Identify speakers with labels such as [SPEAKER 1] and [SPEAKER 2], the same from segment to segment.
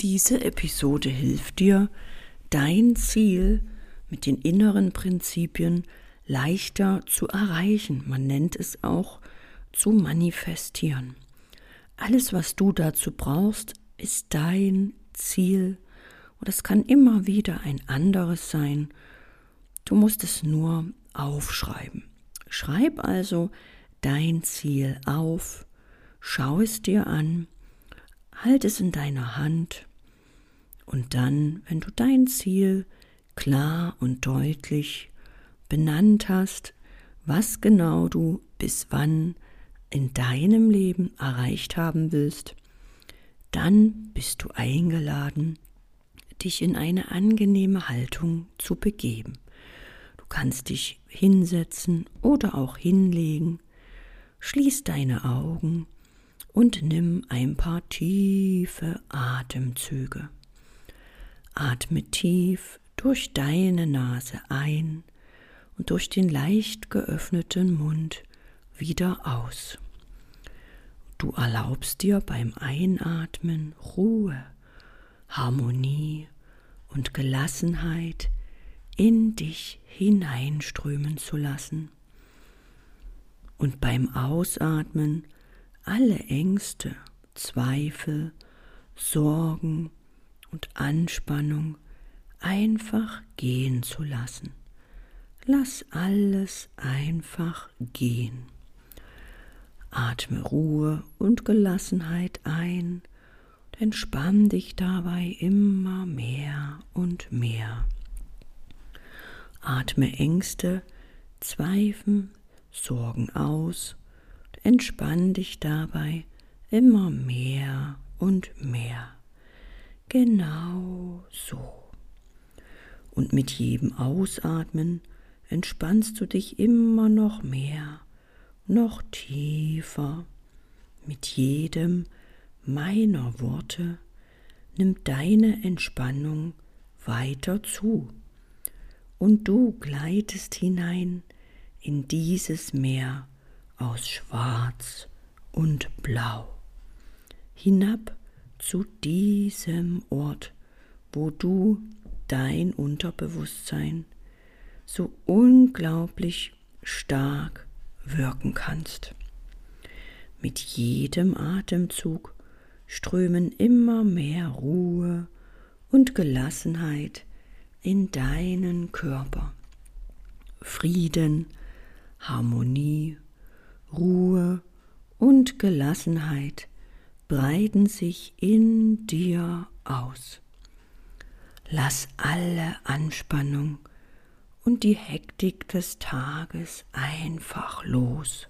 [SPEAKER 1] Diese Episode hilft dir, dein Ziel mit den inneren Prinzipien leichter zu erreichen. Man nennt es auch zu manifestieren. Alles, was du dazu brauchst, ist dein Ziel. Und es kann immer wieder ein anderes sein. Du musst es nur aufschreiben. Schreib also dein Ziel auf, schau es dir an, halt es in deiner Hand und dann, wenn du dein Ziel klar und deutlich benannt hast, was genau du bis wann in deinem Leben erreicht haben willst, dann bist du eingeladen, dich in eine angenehme Haltung zu begeben. Du kannst dich hinsetzen oder auch hinlegen, schließ deine Augen und nimm ein paar tiefe Atemzüge. Atme tief durch deine Nase ein und durch den leicht geöffneten Mund wieder aus. Du erlaubst dir beim Einatmen Ruhe, Harmonie und Gelassenheit in dich hineinströmen zu lassen. Und beim Ausatmen alle Ängste, Zweifel, Sorgen und Anspannung einfach gehen zu lassen. Lass alles einfach gehen. Atme Ruhe und Gelassenheit ein und entspann dich dabei immer mehr und mehr. Atme Ängste, Zweifel, Sorgen aus und entspann dich dabei immer mehr und mehr. Genau so. Und mit jedem Ausatmen entspannst du dich immer noch mehr, noch tiefer. Mit jedem meiner Worte nimmt deine Entspannung weiter zu und du gleitest hinein in dieses Meer aus Schwarz und Blau, hinab zu diesem Ort, wo du dein Unterbewusstsein so unglaublich stark wirken kannst. Mit jedem Atemzug strömen immer mehr Ruhe und Gelassenheit in deinen Körper. Frieden, Harmonie, Ruhe und Gelassenheit breiten sich in dir aus. Lass alle Anspannung und die Hektik des Tages einfach los.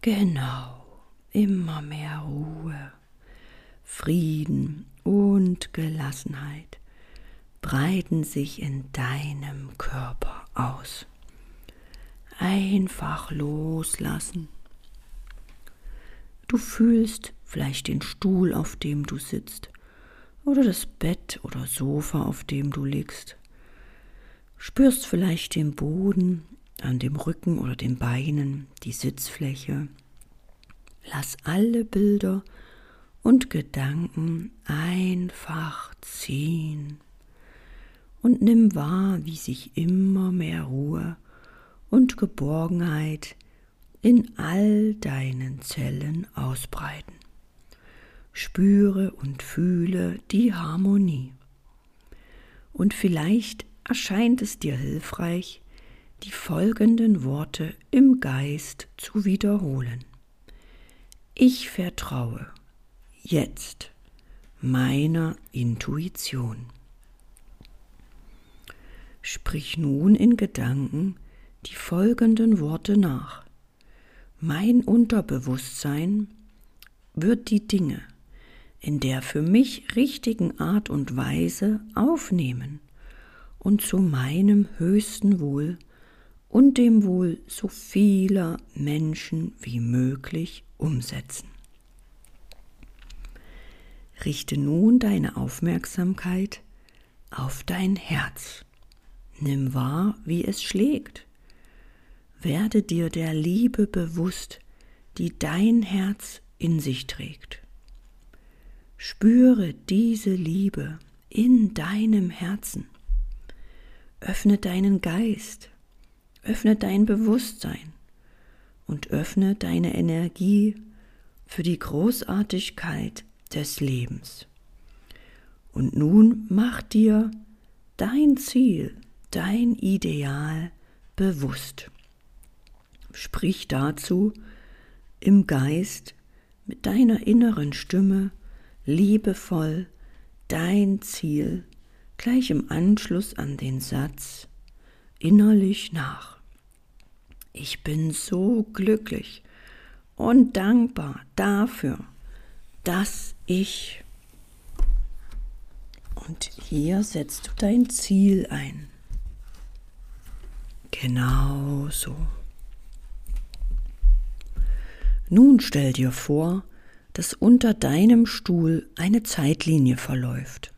[SPEAKER 1] Genau, immer mehr Ruhe, Frieden und Gelassenheit breiten sich in deinem Körper aus. Einfach loslassen. Du fühlst vielleicht den Stuhl, auf dem du sitzt oder das Bett oder Sofa, auf dem du liegst. Spürst vielleicht den Boden an dem Rücken oder den Beinen, die Sitzfläche. Lass alle Bilder und Gedanken einfach ziehen und nimm wahr, wie sich immer mehr Ruhe und Geborgenheit in all deinen Zellen ausbreiten. Spüre und fühle die Harmonie. Und vielleicht erscheint es dir hilfreich, die folgenden Worte im Geist zu wiederholen. Ich vertraue jetzt meiner Intuition. Sprich nun in Gedanken die folgenden Worte nach. Mein Unterbewusstsein wird die Dinge, in der für mich richtigen Art und Weise aufnehmen und zu meinem höchsten Wohl und dem Wohl so vieler Menschen wie möglich umsetzen. Richte nun deine Aufmerksamkeit auf dein Herz. Nimm wahr, wie es schlägt. Werde dir der Liebe bewusst, die dein Herz in sich trägt. Spüre diese Liebe in deinem Herzen. Öffne deinen Geist, öffne dein Bewusstsein und öffne deine Energie für die Großartigkeit des Lebens. Und nun mach dir dein Ziel, dein Ideal bewusst. Sprich dazu im Geist mit deiner inneren Stimme liebevoll dein Ziel gleich im Anschluss an den Satz innerlich nach. Ich bin so glücklich und dankbar dafür, dass ich und hier setzt du dein Ziel ein. Genau so. Nun stell dir vor, dass unter deinem Stuhl eine Zeitlinie verläuft.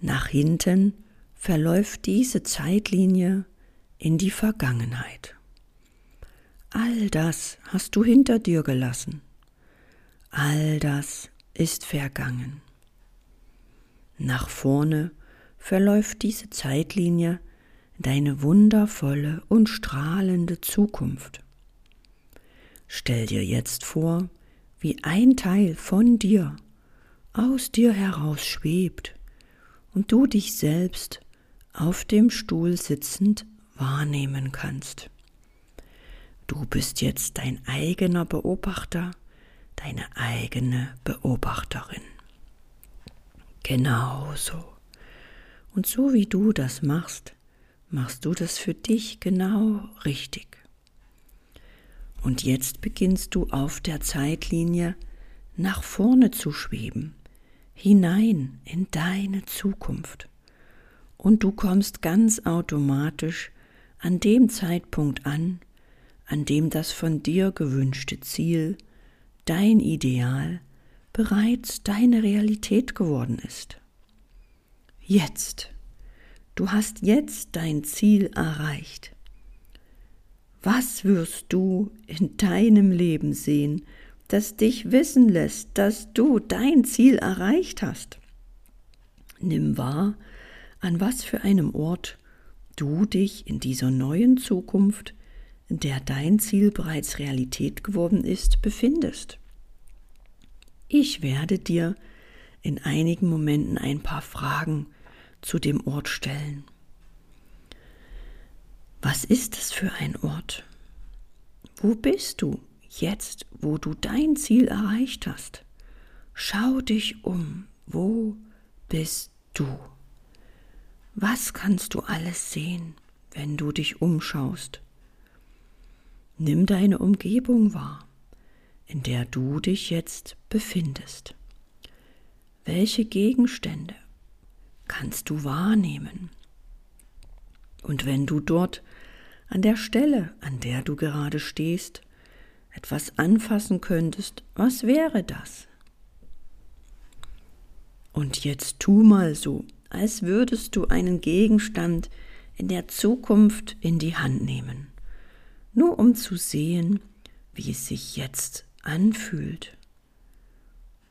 [SPEAKER 1] Nach hinten verläuft diese Zeitlinie in die Vergangenheit. All das hast du hinter dir gelassen. All das ist vergangen. Nach vorne verläuft diese Zeitlinie deine wundervolle und strahlende Zukunft. Stell dir jetzt vor, wie ein Teil von dir aus dir heraus schwebt und du dich selbst auf dem Stuhl sitzend wahrnehmen kannst. Du bist jetzt dein eigener Beobachter, deine eigene Beobachterin. Genau so. Und so wie du das machst, machst du das für dich genau richtig. Und jetzt beginnst du auf der Zeitlinie nach vorne zu schweben, hinein in deine Zukunft. Und du kommst ganz automatisch an dem Zeitpunkt an, an dem das von dir gewünschte Ziel, dein Ideal, bereits deine Realität geworden ist. Jetzt, du hast jetzt dein Ziel erreicht. Was wirst du in deinem Leben sehen, das dich wissen lässt, dass du dein Ziel erreicht hast? Nimm wahr, an was für einem Ort du dich in dieser neuen Zukunft, in der dein Ziel bereits Realität geworden ist, befindest. Ich werde dir in einigen Momenten ein paar Fragen zu dem Ort stellen. Was ist es für ein Ort? Wo bist du jetzt, wo du dein Ziel erreicht hast? Schau dich um. Wo bist du? Was kannst du alles sehen, wenn du dich umschaust? Nimm deine Umgebung wahr in der du dich jetzt befindest. Welche Gegenstände kannst du wahrnehmen? Und wenn du dort an der Stelle, an der du gerade stehst, etwas anfassen könntest, was wäre das? Und jetzt tu mal so, als würdest du einen Gegenstand in der Zukunft in die Hand nehmen, nur um zu sehen, wie es sich jetzt anfühlt.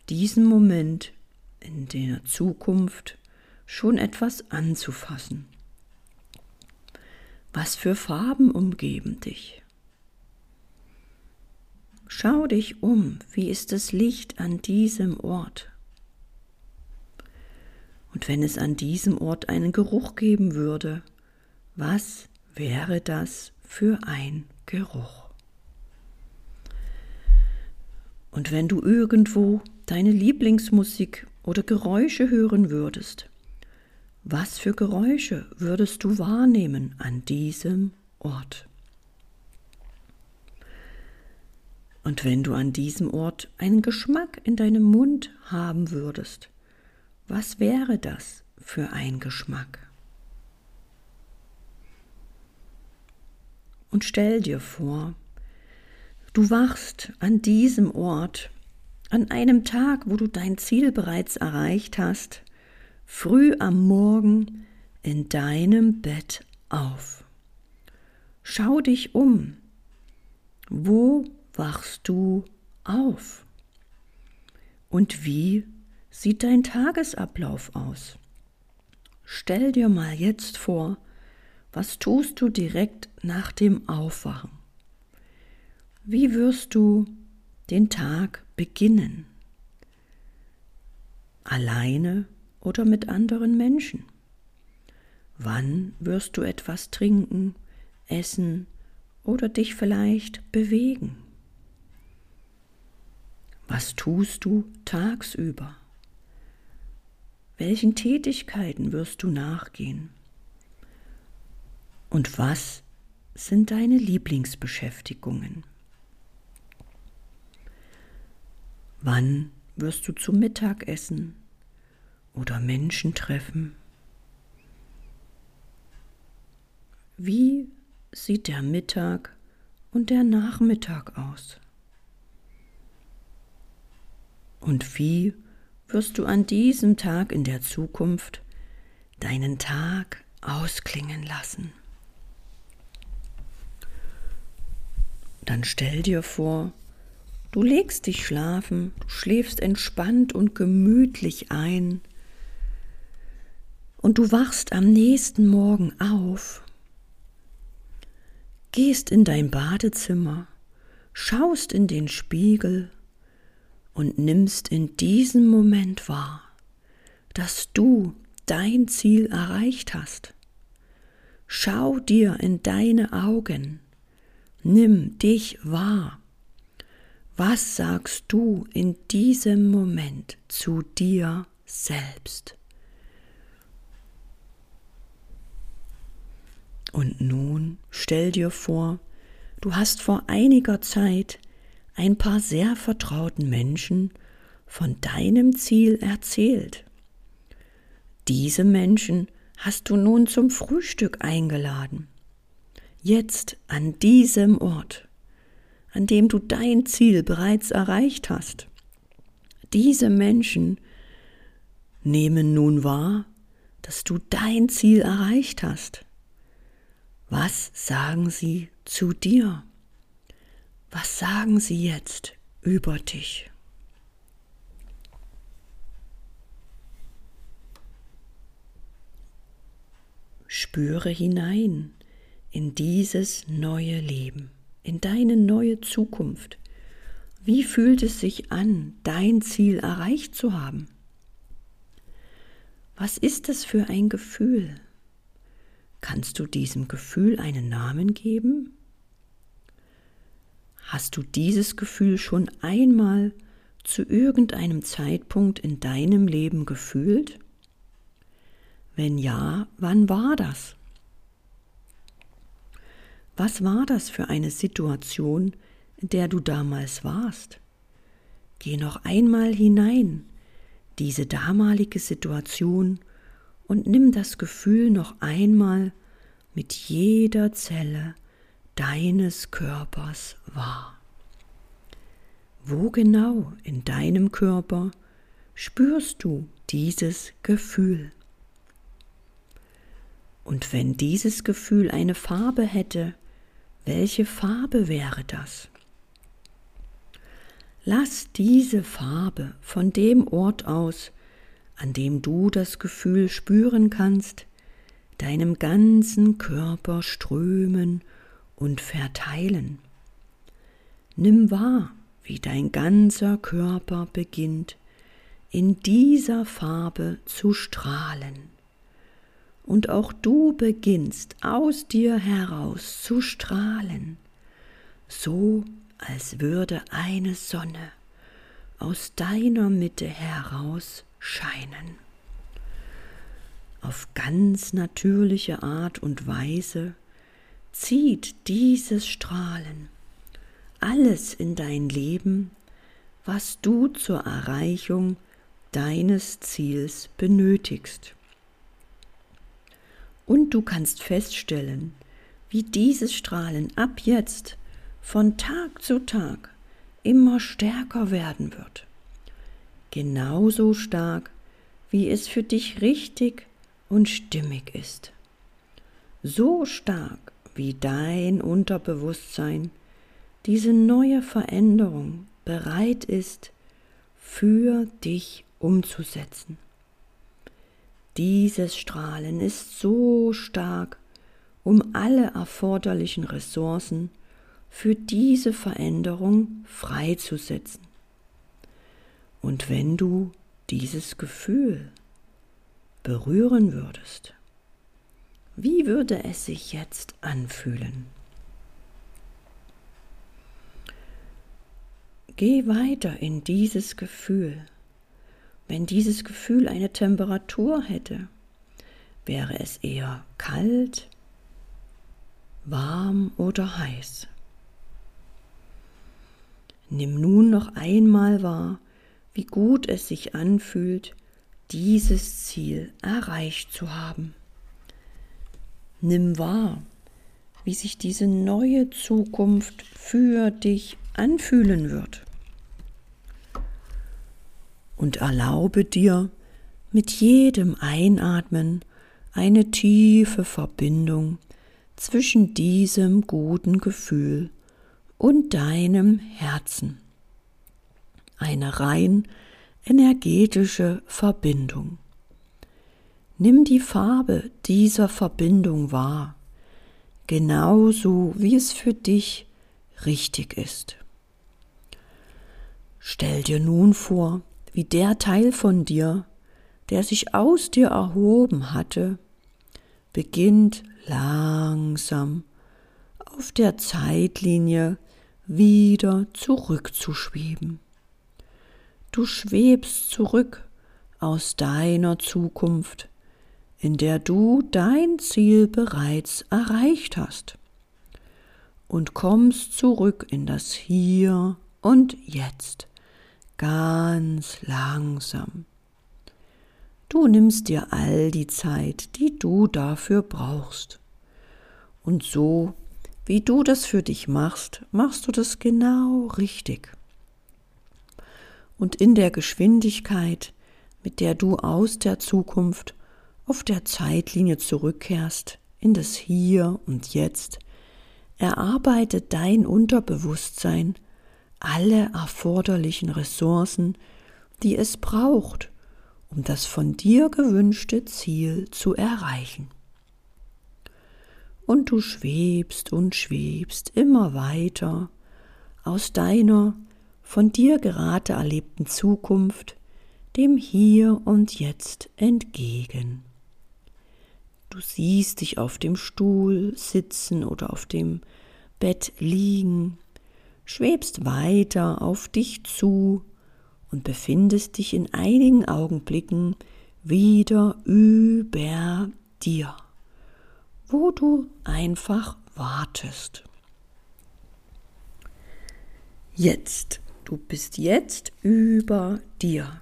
[SPEAKER 1] Diesen Moment in der Zukunft schon etwas anzufassen. Was für Farben umgeben dich? Schau dich um, wie ist das Licht an diesem Ort? Und wenn es an diesem Ort einen Geruch geben würde, was wäre das für ein Geruch? Und wenn du irgendwo deine Lieblingsmusik oder Geräusche hören würdest, was für Geräusche würdest du wahrnehmen an diesem Ort? Und wenn du an diesem Ort einen Geschmack in deinem Mund haben würdest, was wäre das für ein Geschmack? Und stell dir vor, Du wachst an diesem Ort, an einem Tag, wo du dein Ziel bereits erreicht hast, früh am Morgen in deinem Bett auf. Schau dich um. Wo wachst du auf? Und wie sieht dein Tagesablauf aus? Stell dir mal jetzt vor, was tust du direkt nach dem Aufwachen? Wie wirst du den Tag beginnen? Alleine oder mit anderen Menschen? Wann wirst du etwas trinken, essen oder dich vielleicht bewegen? Was tust du tagsüber? Welchen Tätigkeiten wirst du nachgehen? Und was sind deine Lieblingsbeschäftigungen? Wann wirst du zum Mittagessen oder Menschen treffen? Wie sieht der Mittag und der Nachmittag aus? Und wie wirst du an diesem Tag in der Zukunft deinen Tag ausklingen lassen? Dann stell dir vor, du legst dich schlafen, du schläfst entspannt und gemütlich ein, und du wachst am nächsten Morgen auf, gehst in dein Badezimmer, schaust in den Spiegel und nimmst in diesem Moment wahr, dass du dein Ziel erreicht hast. Schau dir in deine Augen, nimm dich wahr. Was sagst du in diesem Moment zu dir selbst? Und nun stell dir vor, du hast vor einiger Zeit ein paar sehr vertrauten Menschen von deinem Ziel erzählt. Diese Menschen hast du nun zum Frühstück eingeladen. Jetzt an diesem Ort, an dem du dein Ziel bereits erreicht hast. Diese Menschen nehmen nun wahr, dass du dein Ziel erreicht hast. Was sagen sie zu dir? Was sagen sie jetzt über dich? Spüre hinein in dieses neue Leben, in deine neue Zukunft. Wie fühlt es sich an, dein Ziel erreicht zu haben? Was ist das für ein Gefühl? Kannst du diesem Gefühl einen Namen geben? Hast du dieses Gefühl schon einmal zu irgendeinem Zeitpunkt in deinem Leben gefühlt? Wenn ja, wann war das? Was war das für eine Situation, in der du damals warst? Geh noch einmal hinein, diese damalige Situation, und nimm das Gefühl noch einmal mit jeder Zelle deines Körpers wahr. Wo genau in deinem Körper spürst du dieses Gefühl? Und wenn dieses Gefühl eine Farbe hätte, welche Farbe wäre das? Lass diese Farbe von dem Ort aus, an dem du das Gefühl spüren kannst, deinem ganzen Körper strömen und verteilen. Nimm wahr, wie dein ganzer Körper beginnt in dieser Farbe zu strahlen. Und auch du beginnst aus dir heraus zu strahlen, so als würde eine Sonne aus deiner Mitte heraus scheinen. Auf ganz natürliche Art und Weise zieht dieses Strahlen alles in dein Leben, was du zur Erreichung deines Ziels benötigst. Und du kannst feststellen, wie dieses Strahlen ab jetzt von Tag zu Tag immer stärker werden wird. Genauso stark, wie es für dich richtig und stimmig ist. So stark, wie dein Unterbewusstsein diese neue Veränderung bereit ist, für dich umzusetzen. Dieses Strahlen ist so stark, um alle erforderlichen Ressourcen für diese Veränderung freizusetzen. Und wenn du dieses Gefühl berühren würdest, wie würde es sich jetzt anfühlen? Geh weiter in dieses Gefühl. Wenn dieses Gefühl eine Temperatur hätte, wäre es eher kalt, warm oder heiß. Nimm nun noch einmal wahr, wie gut es sich anfühlt, dieses Ziel erreicht zu haben. Nimm wahr, wie sich diese neue Zukunft für dich anfühlen wird und erlaube dir mit jedem Einatmen eine tiefe Verbindung zwischen diesem guten Gefühl und deinem Herzen. Eine rein energetische Verbindung. Nimm die Farbe dieser Verbindung wahr, genauso wie es für dich richtig ist. Stell dir nun vor, wie der Teil von dir, der sich aus dir erhoben hatte, beginnt langsam auf der Zeitlinie wieder zurückzuschweben. Du schwebst zurück aus deiner Zukunft, in der du dein Ziel bereits erreicht hast, und kommst zurück in das Hier und Jetzt ganz langsam. Du nimmst dir all die Zeit, die du dafür brauchst. Und so, wie du das für dich machst, machst du das genau richtig. Und in der Geschwindigkeit, mit der du aus der Zukunft auf der Zeitlinie zurückkehrst, in das Hier und Jetzt, erarbeitet dein Unterbewusstsein alle erforderlichen Ressourcen, die es braucht, um das von dir gewünschte Ziel zu erreichen. Und du schwebst und schwebst immer weiter aus deiner von dir gerade erlebten Zukunft dem Hier und Jetzt entgegen. Du siehst dich auf dem Stuhl sitzen oder auf dem Bett liegen schwebst weiter auf dich zu und befindest dich in einigen Augenblicken wieder über dir, wo du einfach wartest. Jetzt, du bist jetzt über dir.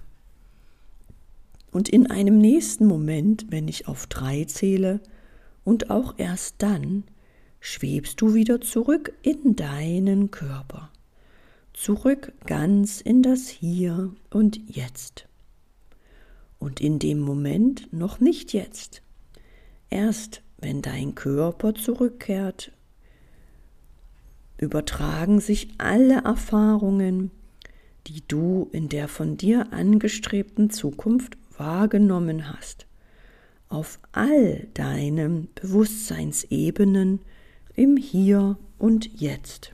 [SPEAKER 1] Und in einem nächsten Moment, wenn ich auf drei zähle, und auch erst dann, schwebst du wieder zurück in deinen Körper, zurück ganz in das Hier und Jetzt. Und in dem Moment noch nicht jetzt. Erst wenn dein Körper zurückkehrt, übertragen sich alle Erfahrungen, die du in der von dir angestrebten Zukunft wahrgenommen hast, auf all deinen Bewusstseinsebenen, im Hier und Jetzt.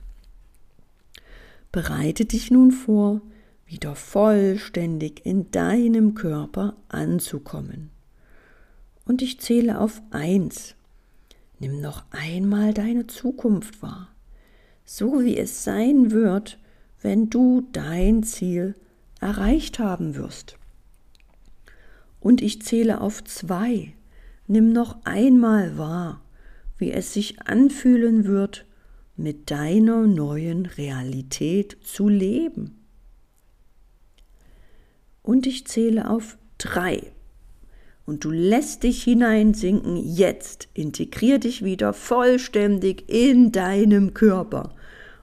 [SPEAKER 1] Bereite dich nun vor, wieder vollständig in deinem Körper anzukommen. Und ich zähle auf eins. Nimm noch einmal deine Zukunft wahr, so wie es sein wird, wenn du dein Ziel erreicht haben wirst. Und ich zähle auf zwei. Nimm noch einmal wahr, wie es sich anfühlen wird, mit deiner neuen Realität zu leben. Und ich zähle auf drei. Und du lässt dich hineinsinken jetzt. Integrier dich wieder vollständig in deinem Körper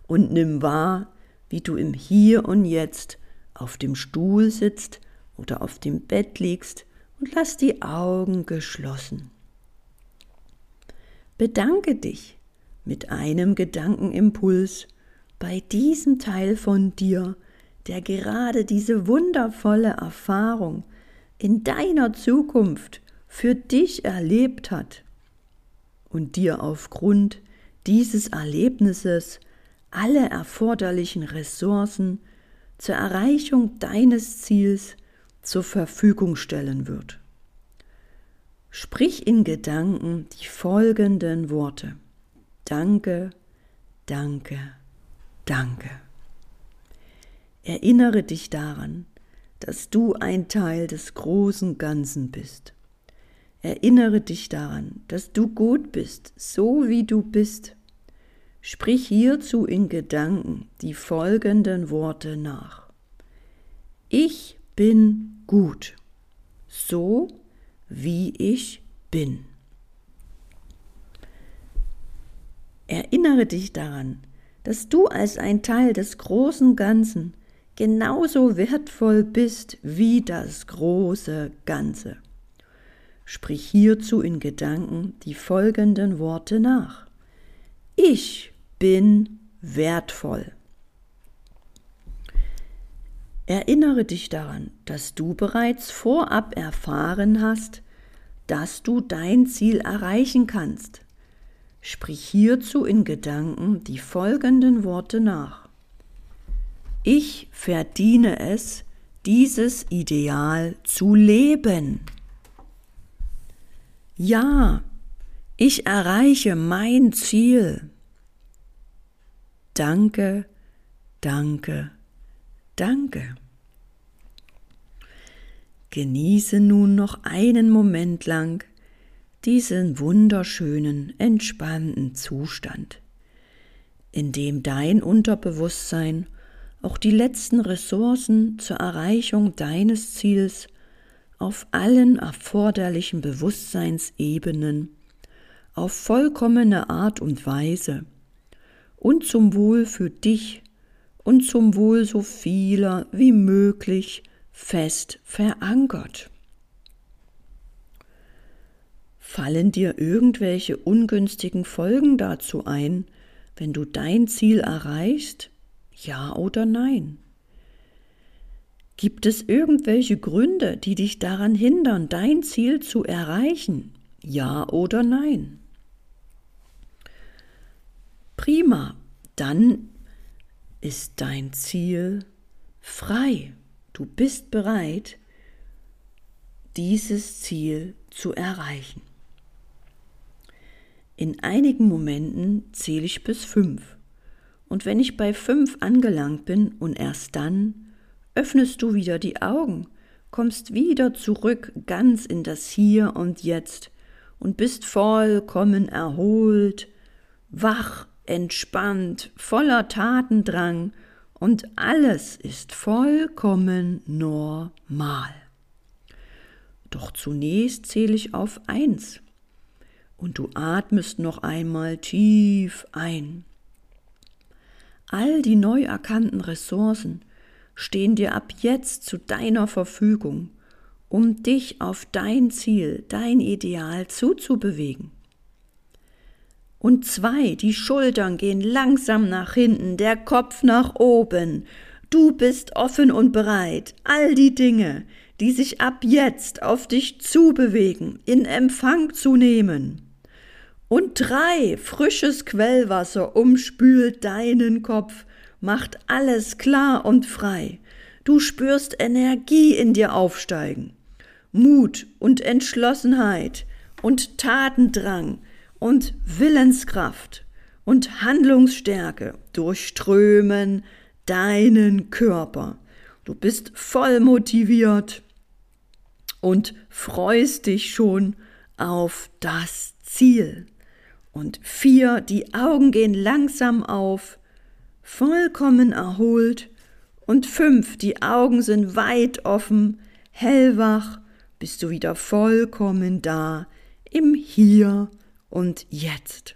[SPEAKER 1] und nimm wahr, wie du im Hier und Jetzt auf dem Stuhl sitzt oder auf dem Bett liegst und lass die Augen geschlossen. Bedanke dich mit einem Gedankenimpuls bei diesem Teil von dir, der gerade diese wundervolle Erfahrung in deiner Zukunft für dich erlebt hat und dir aufgrund dieses Erlebnisses alle erforderlichen Ressourcen zur Erreichung deines Ziels zur Verfügung stellen wird. Sprich in Gedanken die folgenden Worte. Danke, danke, danke. Erinnere dich daran, dass du ein Teil des großen Ganzen bist. Erinnere dich daran, dass du gut bist, so wie du bist. Sprich hierzu in Gedanken die folgenden Worte nach. Ich bin gut, so wie ich bin. Erinnere dich daran, dass du als ein Teil des großen Ganzen genauso wertvoll bist wie das große Ganze. Sprich hierzu in Gedanken die folgenden Worte nach. Ich bin wertvoll. Erinnere dich daran, dass du bereits vorab erfahren hast, dass du dein Ziel erreichen kannst. Sprich hierzu in Gedanken die folgenden Worte nach. Ich verdiene es, dieses Ideal zu leben. Ja, ich erreiche mein Ziel. Danke, danke, danke. Genieße nun noch einen Moment lang diesen wunderschönen, entspannten Zustand, in dem dein Unterbewusstsein auch die letzten Ressourcen zur Erreichung deines Ziels auf allen erforderlichen Bewusstseinsebenen auf vollkommene Art und Weise und zum Wohl für dich und zum Wohl so vieler wie möglich fest verankert. Fallen dir irgendwelche ungünstigen Folgen dazu ein, wenn du dein Ziel erreichst? Ja oder nein? Gibt es irgendwelche Gründe, die dich daran hindern, dein Ziel zu erreichen? Ja oder nein? Prima, dann ist dein Ziel frei. Du bist bereit, dieses Ziel zu erreichen. In einigen Momenten zähle ich bis fünf. Und wenn ich bei fünf angelangt bin und erst dann, öffnest du wieder die Augen, kommst wieder zurück ganz in das Hier und Jetzt und bist vollkommen erholt, wach, entspannt, voller Tatendrang und alles ist vollkommen normal. Doch zunächst zähle ich auf eins und du atmest noch einmal tief ein. All die neu erkannten Ressourcen stehen dir ab jetzt zu deiner Verfügung, um dich auf dein Ziel, dein Ideal zuzubewegen. Und zwei, die Schultern gehen langsam nach hinten, der Kopf nach oben. Du bist offen und bereit, all die Dinge, die sich ab jetzt auf dich zubewegen, in Empfang zu nehmen. Und drei, frisches Quellwasser umspült deinen Kopf, macht alles klar und frei. Du spürst Energie in dir aufsteigen, Mut und Entschlossenheit und Tatendrang, und Willenskraft und Handlungsstärke durchströmen deinen Körper. Du bist voll motiviert und freust dich schon auf das Ziel. Und vier, die Augen gehen langsam auf, vollkommen erholt. Und fünf, die Augen sind weit offen, hellwach, bist du wieder vollkommen da, im Hier und jetzt.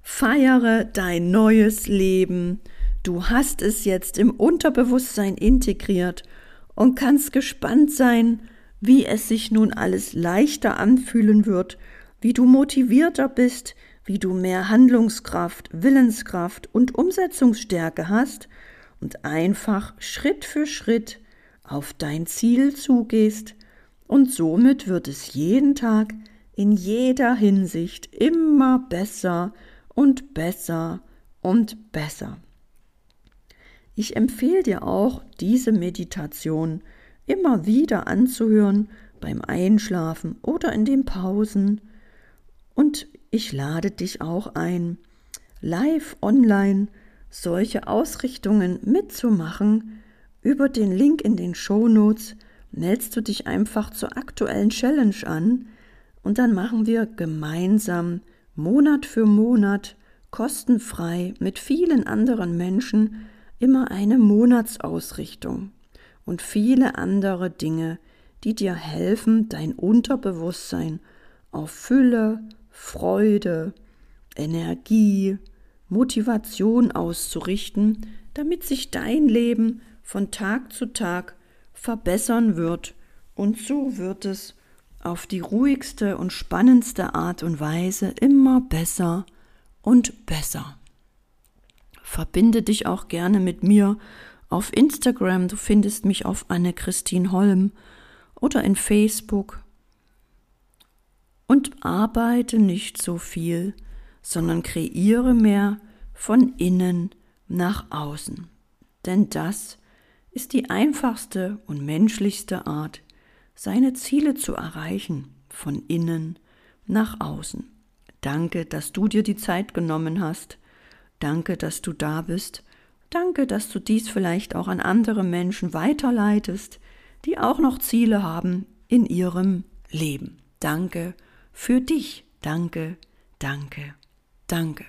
[SPEAKER 1] Feiere dein neues Leben. Du hast es jetzt im Unterbewusstsein integriert und kannst gespannt sein, wie es sich nun alles leichter anfühlen wird, wie du motivierter bist, wie du mehr Handlungskraft, Willenskraft und Umsetzungsstärke hast und einfach Schritt für Schritt auf dein Ziel zugehst und somit wird es jeden Tag in jeder Hinsicht immer besser und besser und besser. Ich empfehle dir auch, diese Meditation immer wieder anzuhören beim Einschlafen oder in den Pausen. Und ich lade dich auch ein, live online solche Ausrichtungen mitzumachen. Über den Link in den Show Notes meldest du dich einfach zur aktuellen Challenge an und dann machen wir gemeinsam Monat für Monat kostenfrei mit vielen anderen Menschen immer eine Monatsausrichtung und viele andere Dinge, die dir helfen, dein Unterbewusstsein auf Fülle, Freude, Energie, Motivation auszurichten, damit sich dein Leben von Tag zu Tag verbessern wird. Und so wird es auf die ruhigste und spannendste Art und Weise immer besser und besser. Verbinde dich auch gerne mit mir auf Instagram, du findest mich auf Anne-Christine Holm oder in Facebook und arbeite nicht so viel, sondern kreiere mehr von innen nach außen. Denn das ist die einfachste und menschlichste Art, seine Ziele zu erreichen, von innen nach außen. Danke, dass du dir die Zeit genommen hast. Danke, dass du da bist. Danke, dass du dies vielleicht auch an andere Menschen weiterleitest, die auch noch Ziele haben in ihrem Leben. Danke für dich. Danke, danke, danke.